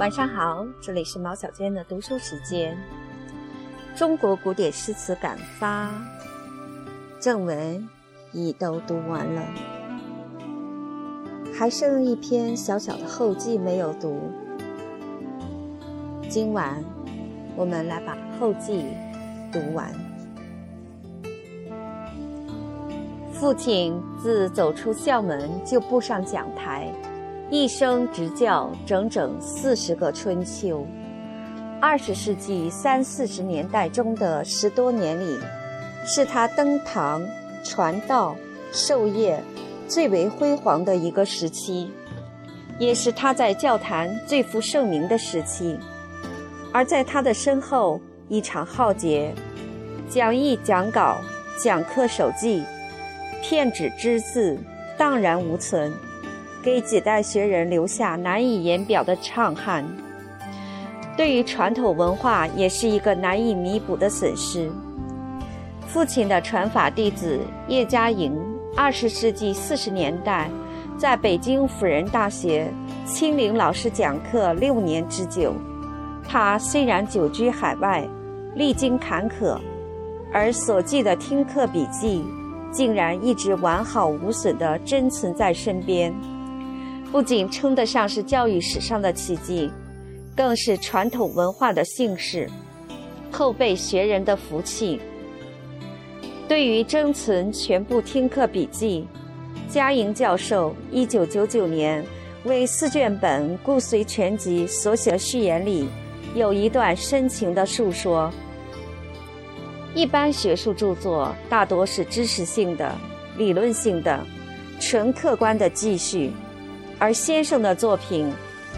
晚上好，这里是毛小娟的读书时间。中国古典诗词感发正文已都读完了，还剩一篇小小的后记没有读。今晚我们来把后记读完。父亲自走出校门就步上讲台。一生执教整整四十个春秋，二十世纪三四十年代中的十多年里，是他登堂传道授业最为辉煌的一个时期，也是他在教坛最负盛名的时期。而在他的身后，一场浩劫，讲义讲稿、讲课手记、片纸之字荡然无存。给几代学人留下难以言表的畅憾，对于传统文化也是一个难以弥补的损失。父亲的传法弟子叶嘉莹，二十世纪四十年代在北京辅仁大学清临老师讲课六年之久。他虽然久居海外，历经坎坷，而所记的听课笔记，竟然一直完好无损地珍存在身边。不仅称得上是教育史上的奇迹，更是传统文化的幸事，后辈学人的福气。对于珍存全部听课笔记，嘉莹教授一九九九年为四卷本《顾随全集》所写的序言里，有一段深情的述说：一般学术著作大多是知识性的、理论性的、纯客观的记叙。而先生的作品，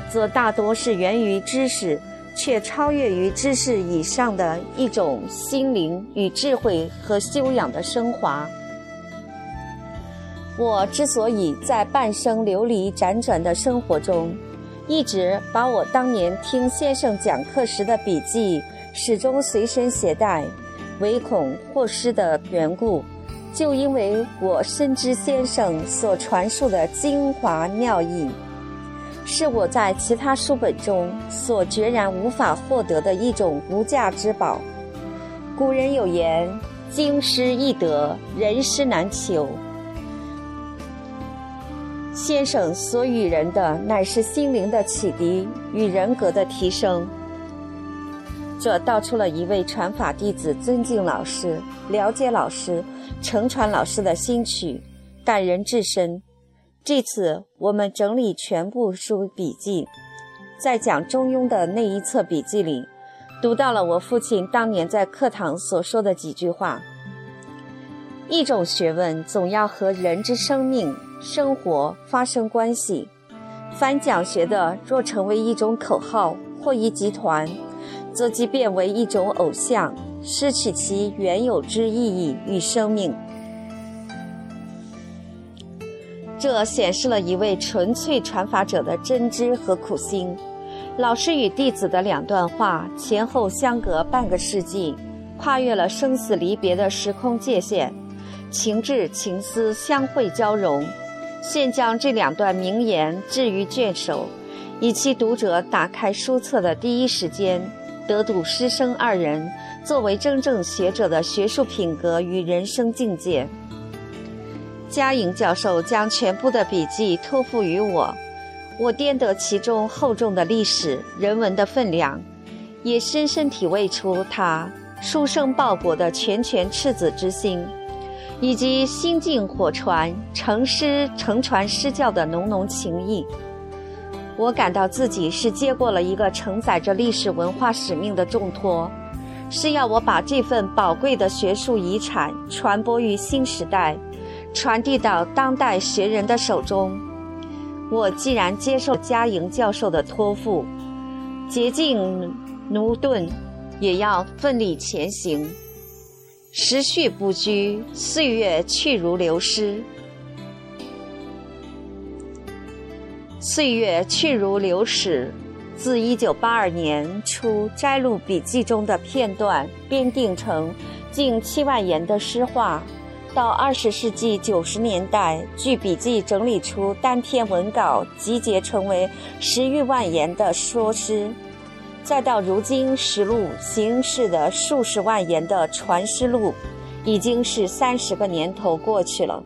则大多是源于知识，却超越于知识以上的一种心灵与智慧和修养的升华。我之所以在半生流离辗转的生活中，一直把我当年听先生讲课时的笔记始终随身携带，唯恐或失的缘故。就因为我深知先生所传述的精华妙义，是我在其他书本中所决然无法获得的一种无价之宝。古人有言：“经师易得，人师难求。”先生所与人的，乃是心灵的启迪与人格的提升。这道出了一位传法弟子尊敬老师、了解老师、承传老师的心曲，感人至深。这次我们整理全部书笔记，在讲《中庸》的那一册笔记里，读到了我父亲当年在课堂所说的几句话：一种学问总要和人之生命、生活发生关系。凡讲学的，若成为一种口号或一集团。则即变为一种偶像，失去其原有之意义与生命。这显示了一位纯粹传法者的真知和苦心。老师与弟子的两段话前后相隔半个世纪，跨越了生死离别的时空界限，情志情思相会交融。现将这两段名言置于卷首，以期读者打开书册的第一时间。得度师生二人作为真正学者的学术品格与人生境界。嘉颖教授将全部的笔记托付于我，我掂得其中厚重的历史人文的分量，也深深体味出他书生报国的拳拳赤子之心，以及心静火传承师承传师教的浓浓情谊。我感到自己是接过了一个承载着历史文化使命的重托，是要我把这份宝贵的学术遗产传播于新时代，传递到当代学人的手中。我既然接受嘉莹教授的托付，竭尽驽钝，也要奋力前行。时序不居，岁月去如流失。岁月去如流水，自一九八二年初摘录笔记中的片段，编订成近七万言的诗画，到二十世纪九十年代，据笔记整理出单篇文稿集结成为十余万言的说诗，再到如今实录形式的数十万言的传诗录，已经是三十个年头过去了。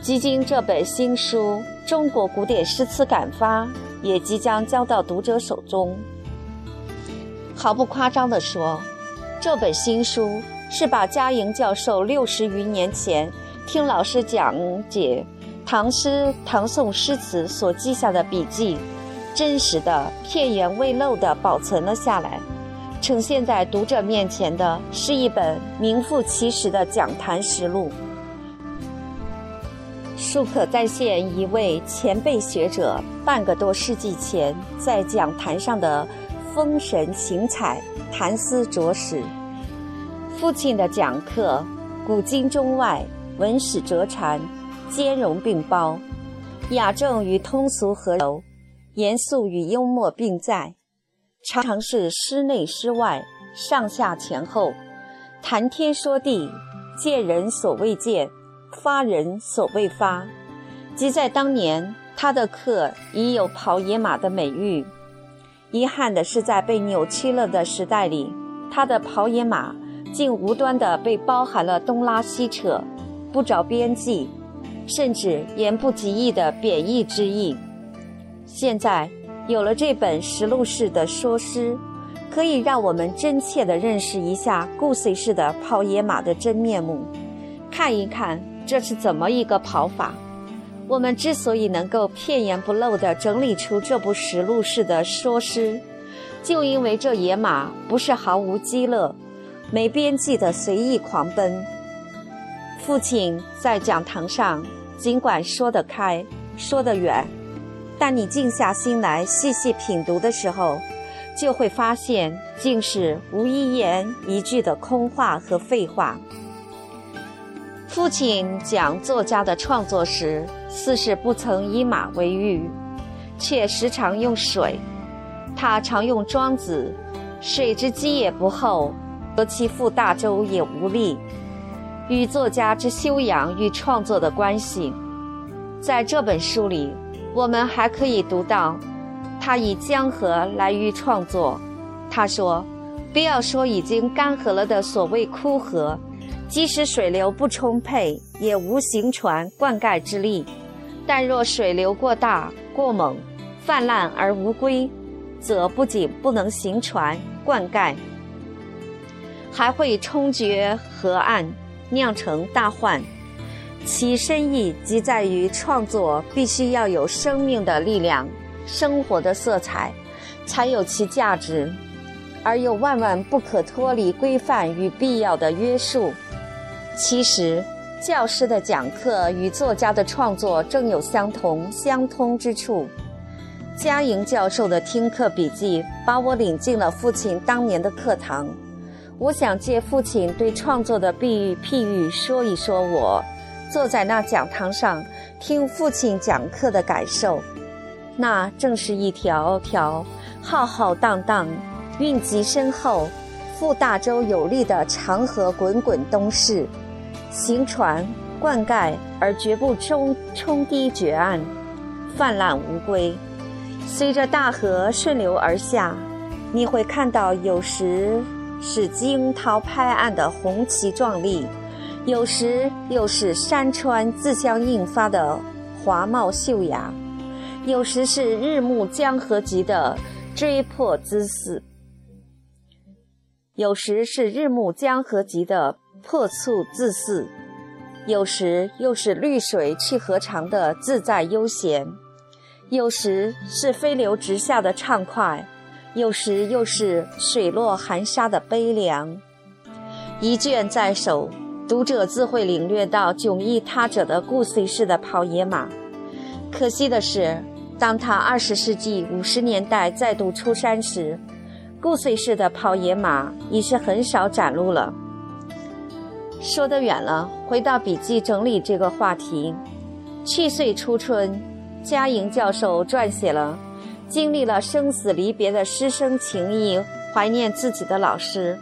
基金这本新书《中国古典诗词感发》也即将交到读者手中。毫不夸张地说，这本新书是把嘉莹教授六十余年前听老师讲解唐诗、唐宋诗词所记下的笔记，真实的、片言未漏地保存了下来，呈现在读者面前的是一本名副其实的讲坛实录。书可再现一位前辈学者半个多世纪前在讲坛上的风神情采、谈思着实。父亲的讲课，古今中外，文史哲禅，兼容并包，雅正与通俗合流，严肃与幽默并在，常常是诗内诗外，上下前后，谈天说地，见人所未见。发人所未发，即在当年，他的课已有跑野马的美誉。遗憾的是，在被扭曲了的时代里，他的跑野马竟无端地被包含了东拉西扯、不着边际，甚至言不及义的贬义之意。现在有了这本实录式的说诗，可以让我们真切地认识一下顾随式的跑野马的真面目，看一看。这是怎么一个跑法？我们之所以能够片言不漏地整理出这部实录式的说诗，就因为这野马不是毫无羁乐、没边际的随意狂奔。父亲在讲堂上尽管说得开、说得远，但你静下心来细细品读的时候，就会发现，竟是无一言一句的空话和废话。父亲讲作家的创作时，似是不曾以马为喻，却时常用水。他常用庄子：“水之积也不厚，得其覆大舟也无力。”与作家之修养与创作的关系。在这本书里，我们还可以读到，他以江河来喻创作。他说：“不要说已经干涸了的所谓枯河。”即使水流不充沛，也无行船灌溉之力；但若水流过大、过猛、泛滥而无归，则不仅不能行船灌溉，还会冲决河岸，酿成大患。其深意即在于创作必须要有生命的力量、生活的色彩，才有其价值，而又万万不可脱离规范与必要的约束。其实，教师的讲课与作家的创作正有相同相通之处。嘉莹教授的听课笔记把我领进了父亲当年的课堂。我想借父亲对创作的比喻譬喻说一说我坐在那讲堂上听父亲讲课的感受。那正是一条条浩浩荡荡、蕴积深厚、覆大洲有力的长河滚滚东逝。行船灌溉，而绝不冲冲堤绝岸，泛滥无归。随着大河顺流而下，你会看到有时是惊涛拍岸的宏奇壮丽，有时又是山川自相映发的华茂秀雅，有时是日暮江河急的追迫姿势，有时是日暮江河级的。破促自肆，有时又是绿水去河长的自在悠闲，有时是飞流直下的畅快，有时又是水落含沙的悲凉。一卷在手，读者自会领略到迥异他者的顾随式的跑野马。可惜的是，当他二十世纪五十年代再度出山时，顾随式的跑野马已是很少展露了。说得远了，回到笔记整理这个话题。去岁初春，嘉莹教授撰写了经历了生死离别的师生情谊，怀念自己的老师。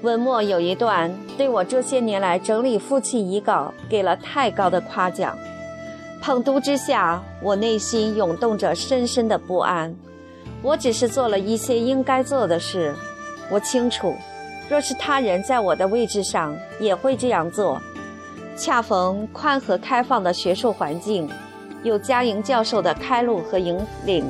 文末有一段对我这些年来整理父亲遗稿给了太高的夸奖，捧读之下，我内心涌动着深深的不安。我只是做了一些应该做的事，我清楚，若是他人在我的位置上，也会这样做。恰逢宽和开放的学术环境，有嘉莹教授的开路和引领，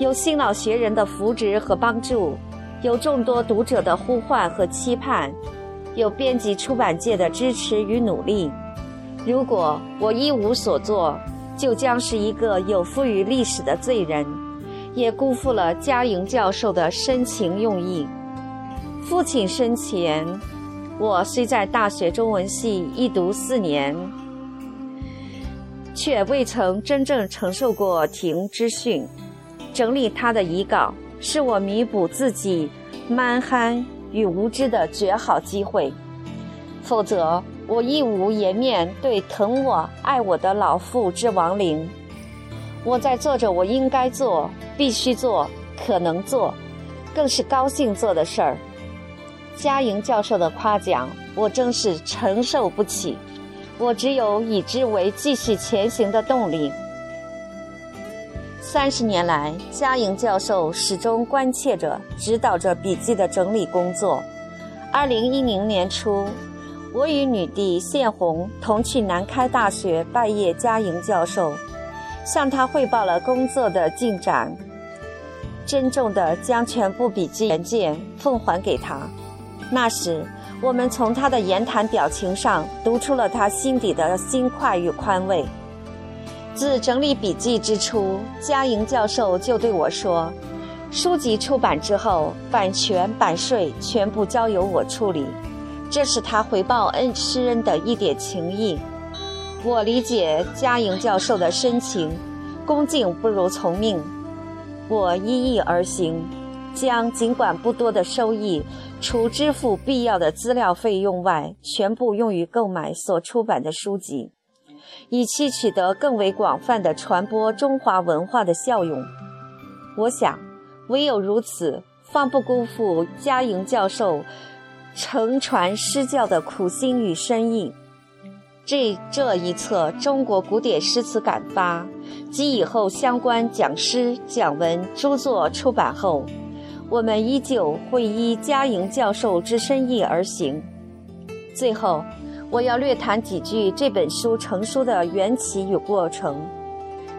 有新老学人的扶植和帮助。有众多读者的呼唤和期盼，有编辑出版界的支持与努力。如果我一无所作，就将是一个有负于历史的罪人，也辜负了嘉莹教授的深情用意。父亲生前，我虽在大学中文系一读四年，却未曾真正承受过庭之训。整理他的遗稿。是我弥补自己蛮憨与无知的绝好机会，否则我亦无颜面对疼我爱我的老父之亡灵。我在做着我应该做、必须做、可能做，更是高兴做的事儿。嘉莹教授的夸奖，我真是承受不起，我只有以之为继续前行的动力。三十年来，嘉莹教授始终关切着、指导着笔记的整理工作。二零一零年初，我与女帝献红同去南开大学拜谒嘉莹教授，向他汇报了工作的进展，郑重地将全部笔记原件奉还给他。那时，我们从他的言谈表情上读出了他心底的心快与宽慰。自整理笔记之初，嘉莹教授就对我说：“书籍出版之后，版权、版税全部交由我处理。”这是他回报恩师恩的一点情谊。我理解嘉莹教授的深情，恭敬不如从命。我依意而行，将尽管不多的收益，除支付必要的资料费用外，全部用于购买所出版的书籍。以期取得更为广泛的传播中华文化的效用。我想，唯有如此，方不辜负嘉莹教授承传施教的苦心与深意。这这一册《中国古典诗词感发》及以后相关讲诗讲文诸作出版后，我们依旧会依嘉莹教授之深意而行。最后。我要略谈几句这本书成书的缘起与过程，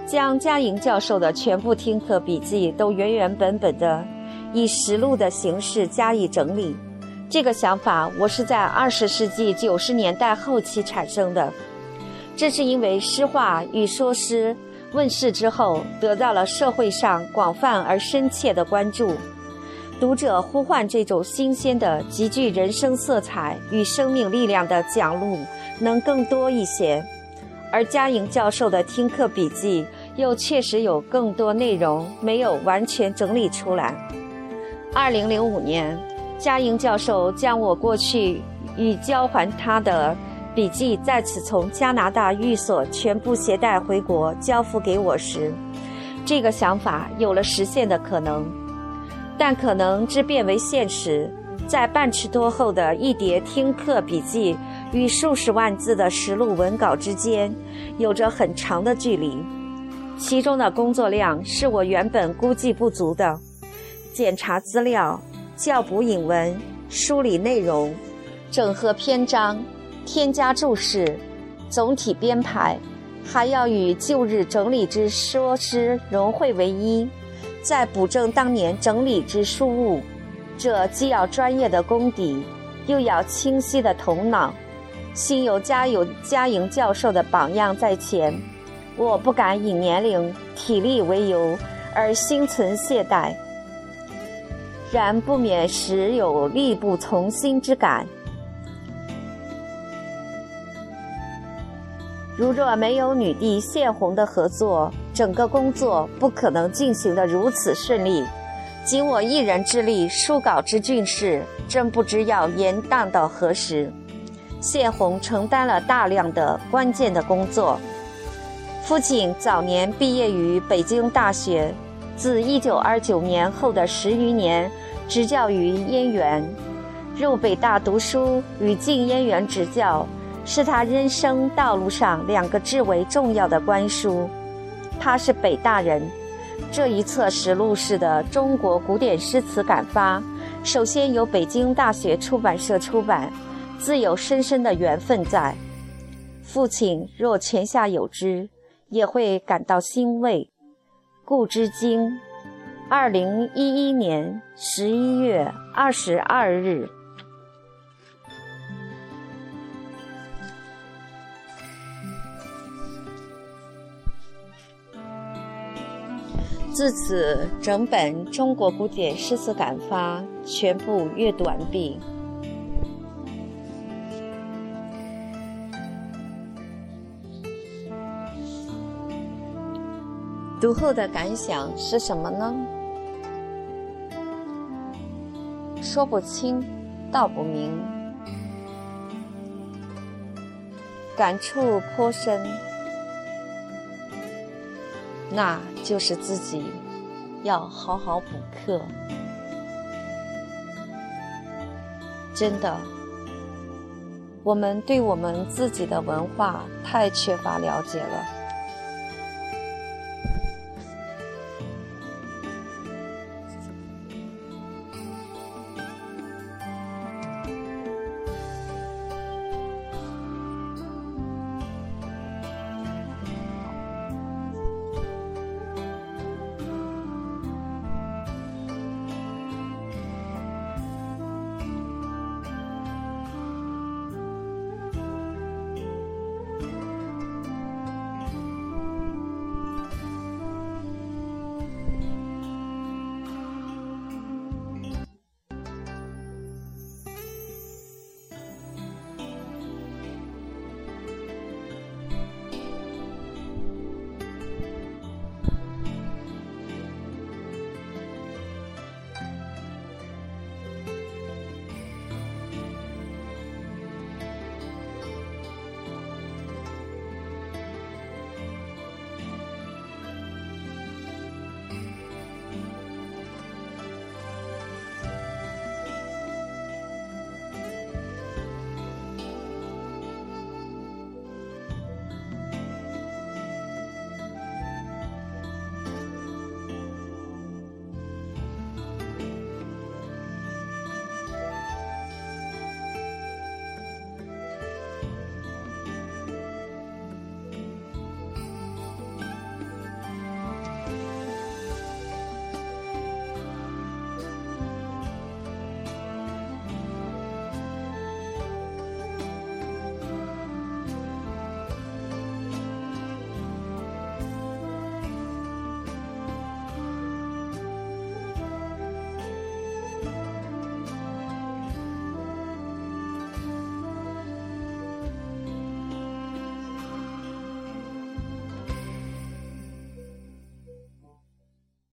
将嘉莹教授的全部听课笔记都原原本本的以实录的形式加以整理。这个想法我是在二十世纪九十年代后期产生的，这是因为诗画与说诗问世之后，得到了社会上广泛而深切的关注。读者呼唤这种新鲜的、极具人生色彩与生命力量的讲录能更多一些，而嘉莹教授的听课笔记又确实有更多内容没有完全整理出来。二零零五年，嘉莹教授将我过去与交还他的笔记再次从加拿大寓所全部携带回国交付给我时，这个想法有了实现的可能。但可能之变为现实，在半尺多厚的一叠听课笔记与数十万字的实录文稿之间，有着很长的距离。其中的工作量是我原本估计不足的：检查资料、校补引文、梳理内容、整合篇章、添加注释、总体编排，还要与旧日整理之说诗融汇为一。再补正当年整理之书物，这既要专业的功底，又要清晰的头脑。心有嘉有嘉莹教授的榜样在前，我不敢以年龄、体力为由而心存懈怠，然不免时有力不从心之感。如若没有女帝谢红的合作，整个工作不可能进行得如此顺利。仅我一人之力，书稿之俊事，真不知要延宕到何时。谢红承担了大量的关键的工作。父亲早年毕业于北京大学，自1929年后的十余年，执教于燕园。入北大读书与进燕园执教，是他人生道路上两个至为重要的关书。他是北大人，这一册实录式的中国古典诗词感发，首先由北京大学出版社出版，自有深深的缘分在。父亲若泉下有知，也会感到欣慰。故知经，二零一一年十一月二十二日。自此，整本《中国古典诗词感发》全部阅读完毕。读后的感想是什么呢？说不清，道不明，感触颇深。那就是自己要好好补课。真的，我们对我们自己的文化太缺乏了解了。